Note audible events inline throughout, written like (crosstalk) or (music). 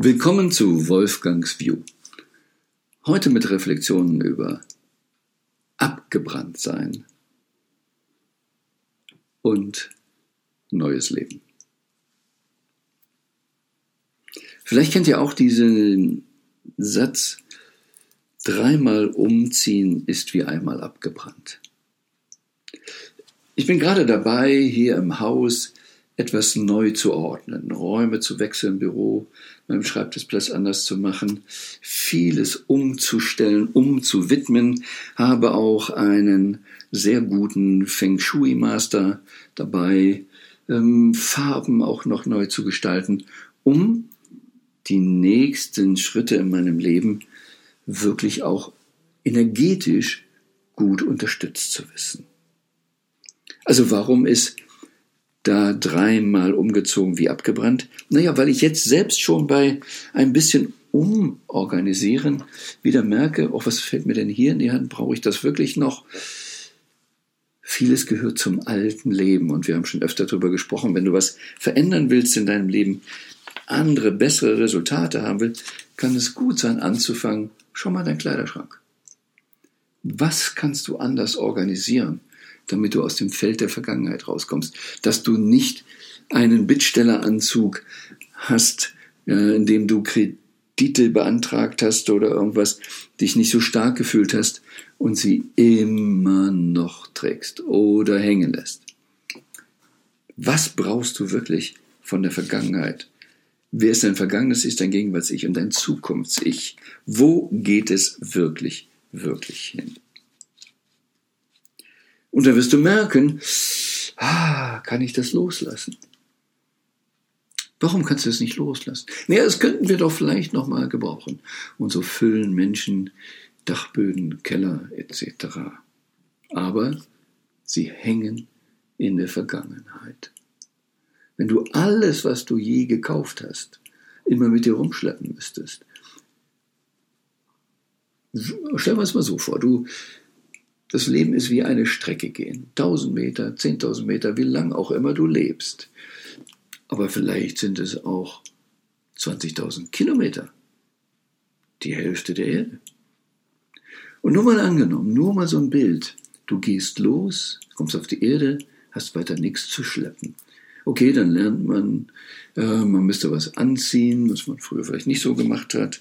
Willkommen zu Wolfgangs View. Heute mit Reflexionen über abgebrannt sein und neues Leben. Vielleicht kennt ihr auch diesen Satz, dreimal umziehen ist wie einmal abgebrannt. Ich bin gerade dabei, hier im Haus etwas neu zu ordnen, Räume zu wechseln, Büro, meinem Schreibtischplatz anders zu machen, vieles umzustellen, umzuwidmen, habe auch einen sehr guten Feng Shui Master dabei, ähm, Farben auch noch neu zu gestalten, um die nächsten Schritte in meinem Leben wirklich auch energetisch gut unterstützt zu wissen. Also warum ist da dreimal umgezogen wie abgebrannt? Naja, weil ich jetzt selbst schon bei ein bisschen umorganisieren wieder merke, oh, was fällt mir denn hier in die Hand? Brauche ich das wirklich noch? Vieles gehört zum alten Leben und wir haben schon öfter darüber gesprochen, wenn du was verändern willst in deinem Leben, andere, bessere Resultate haben willst, kann es gut sein, anzufangen, schon mal dein Kleiderschrank. Was kannst du anders organisieren? Damit du aus dem Feld der Vergangenheit rauskommst. Dass du nicht einen Bittstelleranzug hast, in dem du Kredite beantragt hast oder irgendwas, dich nicht so stark gefühlt hast und sie immer noch trägst oder hängen lässt. Was brauchst du wirklich von der Vergangenheit? Wer ist dein Vergangenes, ist dein Gegenwarts-Ich und dein Zukunfts-Ich? Wo geht es wirklich, wirklich hin? Und dann wirst du merken, ah, kann ich das loslassen? Warum kannst du es nicht loslassen? Naja, das könnten wir doch vielleicht nochmal gebrauchen. Und so füllen Menschen Dachböden, Keller etc. Aber sie hängen in der Vergangenheit. Wenn du alles, was du je gekauft hast, immer mit dir rumschleppen müsstest. Stell dir es mal so vor, du das Leben ist wie eine Strecke gehen. Tausend Meter, zehntausend Meter, wie lang auch immer du lebst. Aber vielleicht sind es auch 20.000 Kilometer. Die Hälfte der Erde. Und nur mal angenommen, nur mal so ein Bild. Du gehst los, kommst auf die Erde, hast weiter nichts zu schleppen. Okay, dann lernt man, äh, man müsste was anziehen, was man früher vielleicht nicht so gemacht hat.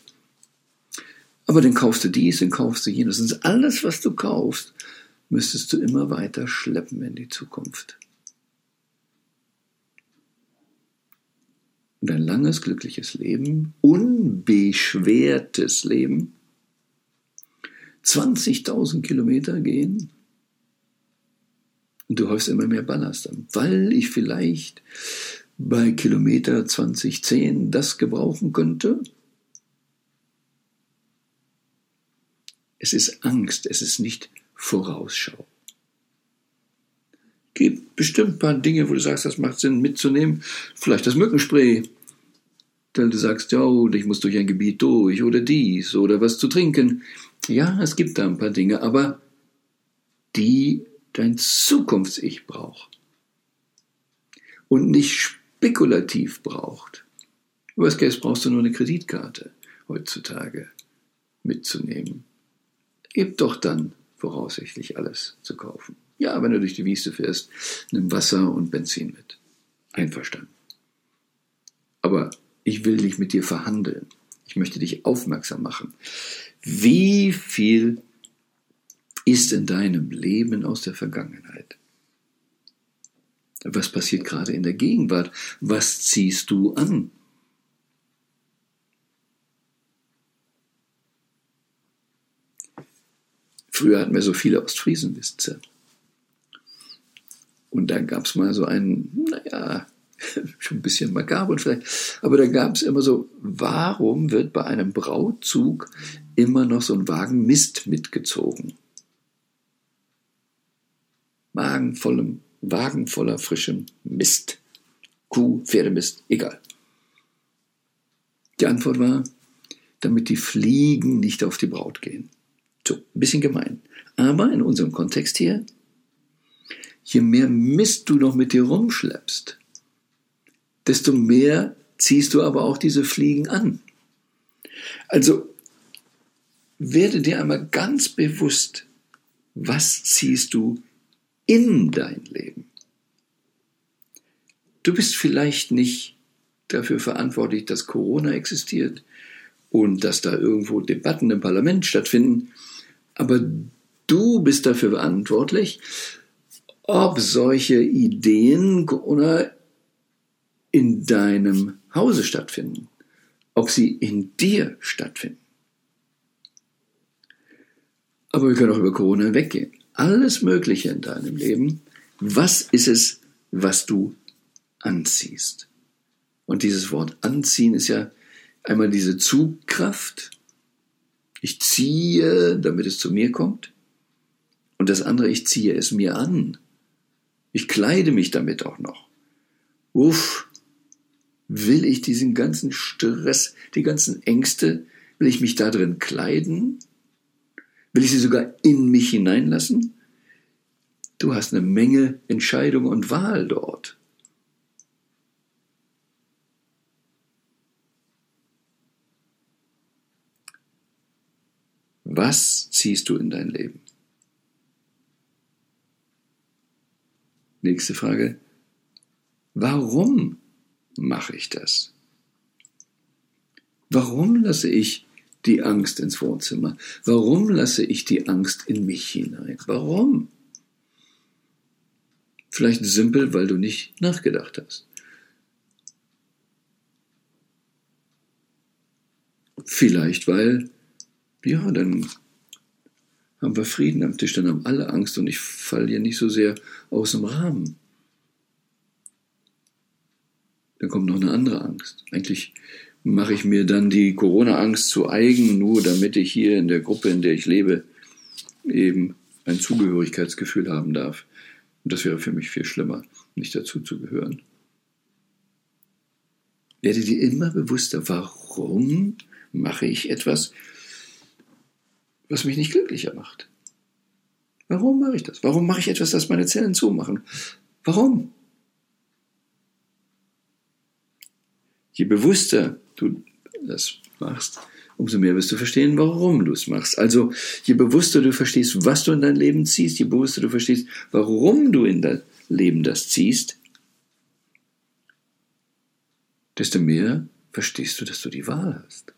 Aber dann kaufst du dies, dann kaufst du jenes. Und alles, was du kaufst, müsstest du immer weiter schleppen in die Zukunft. Und ein langes, glückliches Leben, unbeschwertes Leben, 20.000 Kilometer gehen und du häufst immer mehr Ballast an, weil ich vielleicht bei Kilometer 2010 das gebrauchen könnte, Es ist Angst, es ist nicht Vorausschau. Gibt bestimmt ein paar Dinge, wo du sagst, das macht Sinn mitzunehmen. Vielleicht das Mückenspray. Weil du sagst, ja, ich muss durch ein Gebiet durch oder dies oder was zu trinken. Ja, es gibt da ein paar Dinge, aber die dein Zukunfts-Ich braucht. Und nicht spekulativ braucht. Was Case brauchst du nur eine Kreditkarte heutzutage mitzunehmen gibt doch dann voraussichtlich alles zu kaufen. Ja, wenn du durch die Wiese fährst, nimm Wasser und Benzin mit. Einverstanden. Aber ich will nicht mit dir verhandeln. Ich möchte dich aufmerksam machen. Wie viel ist in deinem Leben aus der Vergangenheit? Was passiert gerade in der Gegenwart? Was ziehst du an? Früher hatten wir so viele Ostfriesenwitze. Und dann gab es mal so einen, naja, (laughs) schon ein bisschen makaber vielleicht, aber da gab es immer so, warum wird bei einem Brautzug immer noch so ein Wagen Mist mitgezogen? Wagen, vollem, Wagen voller frischem Mist. Kuh, Pferdemist, egal. Die Antwort war, damit die Fliegen nicht auf die Braut gehen. So, ein bisschen gemein. Aber in unserem Kontext hier, je mehr Mist du noch mit dir rumschleppst, desto mehr ziehst du aber auch diese Fliegen an. Also werde dir einmal ganz bewusst, was ziehst du in dein Leben. Du bist vielleicht nicht dafür verantwortlich, dass Corona existiert und dass da irgendwo Debatten im Parlament stattfinden, aber du bist dafür verantwortlich, ob solche Ideen oder in deinem Hause stattfinden, ob sie in dir stattfinden. Aber wir können auch über Corona weggehen. Alles Mögliche in deinem Leben. Was ist es, was du anziehst? Und dieses Wort anziehen ist ja einmal diese Zugkraft. Ich ziehe, damit es zu mir kommt. Und das andere, ich ziehe es mir an. Ich kleide mich damit auch noch. Uff, will ich diesen ganzen Stress, die ganzen Ängste, will ich mich da drin kleiden? Will ich sie sogar in mich hineinlassen? Du hast eine Menge Entscheidung und Wahl dort. Was ziehst du in dein Leben? Nächste Frage. Warum mache ich das? Warum lasse ich die Angst ins Wohnzimmer? Warum lasse ich die Angst in mich hinein? Warum? Vielleicht simpel, weil du nicht nachgedacht hast. Vielleicht, weil, ja, dann haben wir Frieden am Tisch, dann haben alle Angst und ich falle hier nicht so sehr aus dem Rahmen. Dann kommt noch eine andere Angst. Eigentlich mache ich mir dann die Corona-Angst zu eigen, nur damit ich hier in der Gruppe, in der ich lebe, eben ein Zugehörigkeitsgefühl haben darf. Und das wäre für mich viel schlimmer, nicht dazu zu gehören. Werde dir immer bewusster, warum mache ich etwas, was mich nicht glücklicher macht. Warum mache ich das? Warum mache ich etwas, das meine Zellen zumachen? Warum? Je bewusster du das machst, umso mehr wirst du verstehen, warum du es machst. Also je bewusster du verstehst, was du in dein Leben ziehst, je bewusster du verstehst, warum du in dein Leben das ziehst, desto mehr verstehst du, dass du die Wahl hast.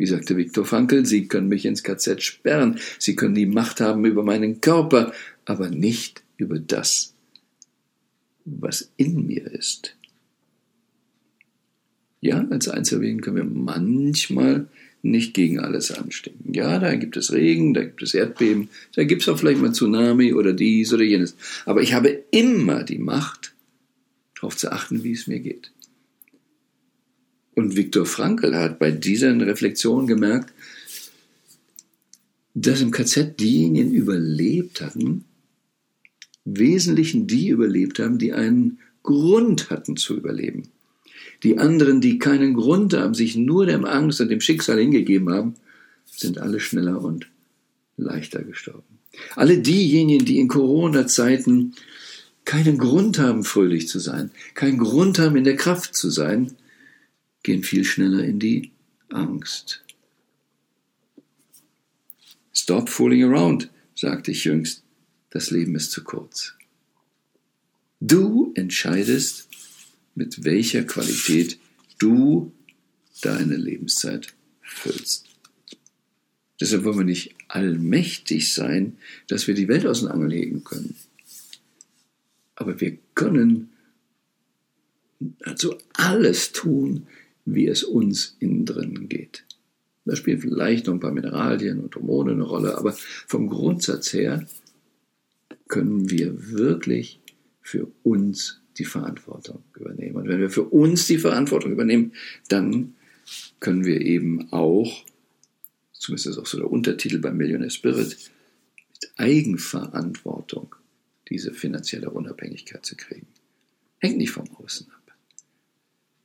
Wie sagte Viktor Frankl, Sie können mich ins KZ sperren, Sie können die Macht haben über meinen Körper, aber nicht über das, was in mir ist. Ja, als Einzelwesen können wir manchmal nicht gegen alles anstinken. Ja, da gibt es Regen, da gibt es Erdbeben, da gibt es auch vielleicht mal Tsunami oder dies oder jenes. Aber ich habe immer die Macht, darauf zu achten, wie es mir geht. Und Viktor Frankl hat bei dieser Reflexion gemerkt, dass im KZ diejenigen überlebt hatten, Wesentlichen die überlebt haben, die einen Grund hatten zu überleben. Die anderen, die keinen Grund haben, sich nur dem Angst und dem Schicksal hingegeben haben, sind alle schneller und leichter gestorben. Alle diejenigen, die in Corona-Zeiten keinen Grund haben, fröhlich zu sein, keinen Grund haben, in der Kraft zu sein, gehen viel schneller in die Angst. Stop fooling around, sagte ich jüngst. Das Leben ist zu kurz. Du entscheidest, mit welcher Qualität du deine Lebenszeit füllst. Deshalb wollen wir nicht allmächtig sein, dass wir die Welt aus den Angeln hegen können. Aber wir können also alles tun, wie es uns innen drin geht. Da spielen vielleicht noch ein paar Mineralien und Hormone eine Rolle, aber vom Grundsatz her können wir wirklich für uns die Verantwortung übernehmen. Und wenn wir für uns die Verantwortung übernehmen, dann können wir eben auch, zumindest ist auch so der Untertitel beim Millionaire Spirit, mit Eigenverantwortung diese finanzielle Unabhängigkeit zu kriegen. Hängt nicht vom Außen ab.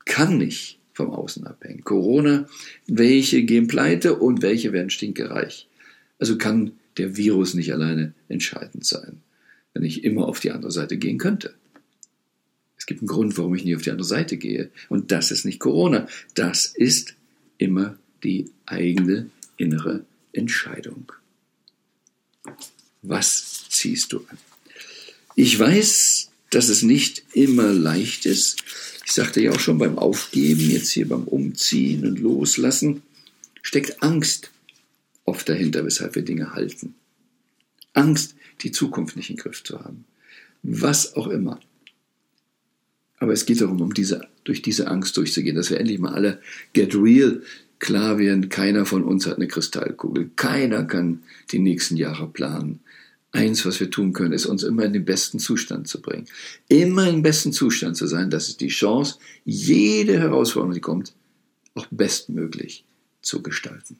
Kann nicht vom Außen abhängen. Corona, welche gehen pleite und welche werden stinkereich. Also kann der Virus nicht alleine entscheidend sein, wenn ich immer auf die andere Seite gehen könnte. Es gibt einen Grund, warum ich nie auf die andere Seite gehe. Und das ist nicht Corona. Das ist immer die eigene innere Entscheidung. Was ziehst du an? Ich weiß, dass es nicht immer leicht ist. Ich sagte ja auch schon beim Aufgeben, jetzt hier beim Umziehen und Loslassen, steckt Angst oft dahinter, weshalb wir Dinge halten. Angst, die Zukunft nicht im Griff zu haben. Was auch immer. Aber es geht darum, um diese, durch diese Angst durchzugehen, dass wir endlich mal alle get real klar werden, keiner von uns hat eine Kristallkugel. Keiner kann die nächsten Jahre planen. Eins, was wir tun können, ist uns immer in den besten Zustand zu bringen. Immer im besten Zustand zu sein, das ist die Chance, jede Herausforderung, die kommt, auch bestmöglich zu gestalten.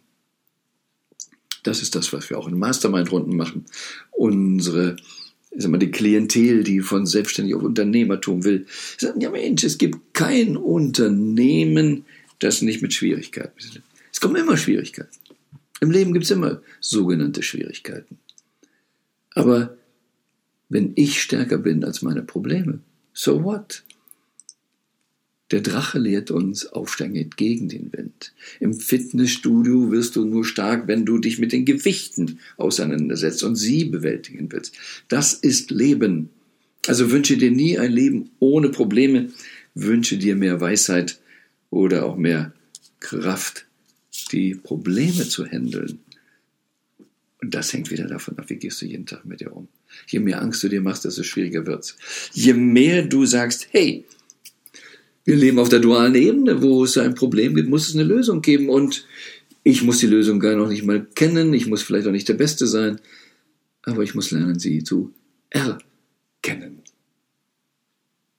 Das ist das, was wir auch in Mastermind-Runden machen. Unsere ich sag mal, die Klientel, die von selbstständig auf Unternehmertum will, sagen, ja Mensch, es gibt kein Unternehmen, das nicht mit Schwierigkeiten ist. Es kommen immer Schwierigkeiten. Im Leben gibt es immer sogenannte Schwierigkeiten. Aber wenn ich stärker bin als meine Probleme, so what? Der Drache lehrt uns, aufsteigen geht gegen den Wind. Im Fitnessstudio wirst du nur stark, wenn du dich mit den Gewichten auseinandersetzt und sie bewältigen willst. Das ist Leben. Also wünsche dir nie ein Leben ohne Probleme, wünsche dir mehr Weisheit oder auch mehr Kraft, die Probleme zu handeln. Und das hängt wieder davon ab, wie gehst du jeden Tag mit dir um. Je mehr Angst du dir machst, desto schwieriger wird's. Je mehr du sagst, hey, wir leben auf der dualen Ebene, wo es ein Problem gibt, muss es eine Lösung geben. Und ich muss die Lösung gar noch nicht mal kennen, ich muss vielleicht auch nicht der Beste sein, aber ich muss lernen, sie zu erkennen.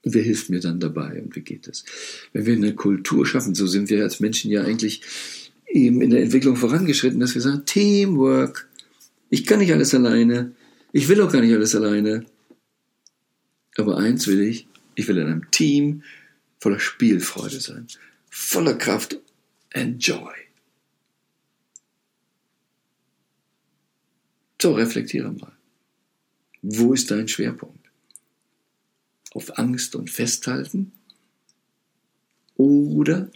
Und wer hilft mir dann dabei und wie geht es? Wenn wir eine Kultur schaffen, so sind wir als Menschen ja eigentlich eben in der Entwicklung vorangeschritten, dass wir sagen, Teamwork, ich kann nicht alles alleine, ich will auch gar nicht alles alleine, aber eins will ich, ich will in einem Team voller Spielfreude sein, voller Kraft and joy. So, reflektiere mal. Wo ist dein Schwerpunkt? Auf Angst und Festhalten? Oder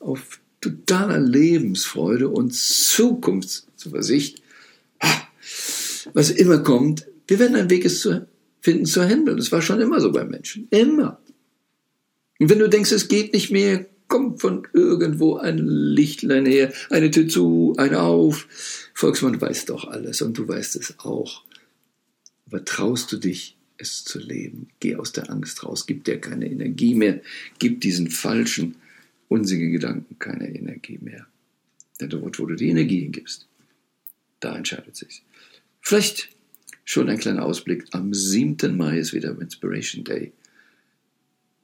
auf totaler Lebensfreude und Zukunftszuversicht? Was immer kommt, wir werden einen Weg finden zu handeln. Das war schon immer so bei Menschen. Immer. Und wenn du denkst, es geht nicht mehr, kommt von irgendwo ein Lichtlein her, eine Tür zu, eine auf. Volksmann weiß doch alles und du weißt es auch. Aber traust du dich, es zu leben? Geh aus der Angst raus, gib dir keine Energie mehr, gib diesen falschen, unsinnigen Gedanken keine Energie mehr. Denn dort, wo du die Energie hingibst, da entscheidet sich. Vielleicht schon ein kleiner Ausblick. Am 7. Mai ist wieder Inspiration Day.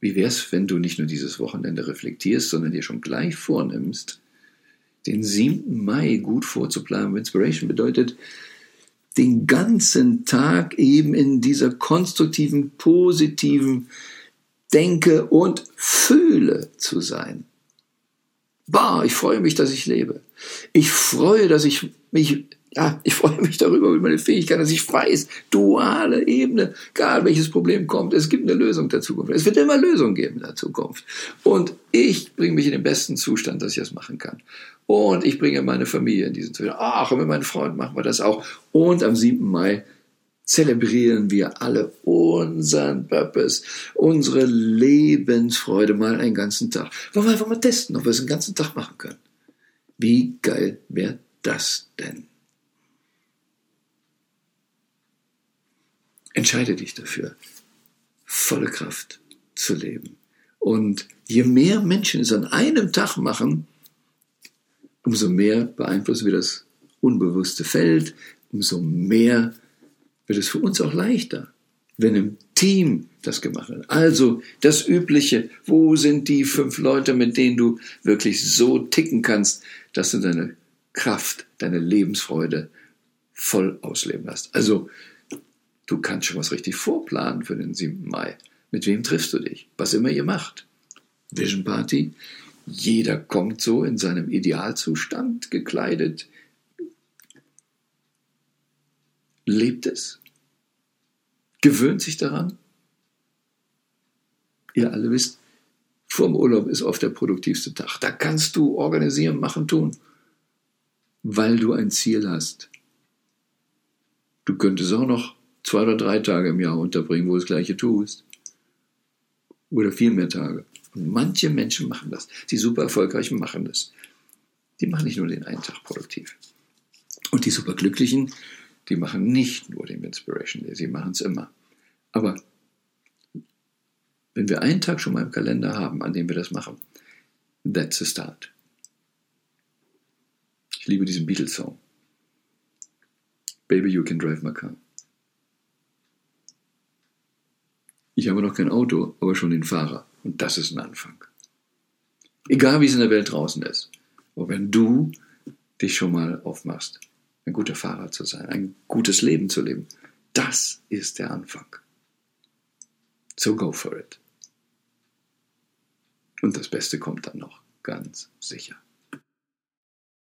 Wie wär's, wenn du nicht nur dieses Wochenende reflektierst, sondern dir schon gleich vornimmst, den 7. Mai gut vorzuplanen? Inspiration bedeutet, den ganzen Tag eben in dieser konstruktiven, positiven Denke und Fühle zu sein. Bah, ich freue mich, dass ich lebe. Ich freue, dass ich mich ja, ich freue mich darüber, über meine Fähigkeit, dass ich weiß, duale Ebene, egal welches Problem kommt, es gibt eine Lösung der Zukunft. Es wird immer Lösungen geben in der Zukunft. Und ich bringe mich in den besten Zustand, dass ich das machen kann. Und ich bringe meine Familie in diesen Zustand. Ach, und mit meinen Freunden machen wir das auch. Und am 7. Mai zelebrieren wir alle unseren Purpose, unsere Lebensfreude mal einen ganzen Tag. Wollen wir einfach mal testen, ob wir es einen ganzen Tag machen können. Wie geil wäre das denn? Entscheide dich dafür, volle Kraft zu leben. Und je mehr Menschen es an einem Tag machen, umso mehr beeinflussen wir das unbewusste Feld, umso mehr wird es für uns auch leichter, wenn im Team das gemacht wird. Also das Übliche, wo sind die fünf Leute, mit denen du wirklich so ticken kannst, dass du deine Kraft, deine Lebensfreude voll ausleben lässt. Also Du kannst schon was richtig vorplanen für den 7. Mai. Mit wem triffst du dich? Was immer ihr macht. Vision Party. Jeder kommt so in seinem Idealzustand gekleidet. Lebt es. Gewöhnt sich daran. ihr alle wisst, vorm Urlaub ist oft der produktivste Tag. Da kannst du organisieren, machen, tun, weil du ein Ziel hast. Du könntest auch noch zwei oder drei Tage im Jahr unterbringen, wo du das Gleiche tust. Oder viel mehr Tage. Und manche Menschen machen das. Die super erfolgreichen machen das. Die machen nicht nur den einen Tag produktiv. Und die superglücklichen, die machen nicht nur den Inspiration Day, sie machen es immer. Aber wenn wir einen Tag schon mal im Kalender haben, an dem wir das machen, that's a start. Ich liebe diesen Beatles-Song. Baby, you can drive my car. Ich habe noch kein Auto, aber schon den Fahrer. Und das ist ein Anfang. Egal wie es in der Welt draußen ist. Aber wenn du dich schon mal aufmachst, ein guter Fahrer zu sein, ein gutes Leben zu leben, das ist der Anfang. So go for it. Und das Beste kommt dann noch, ganz sicher.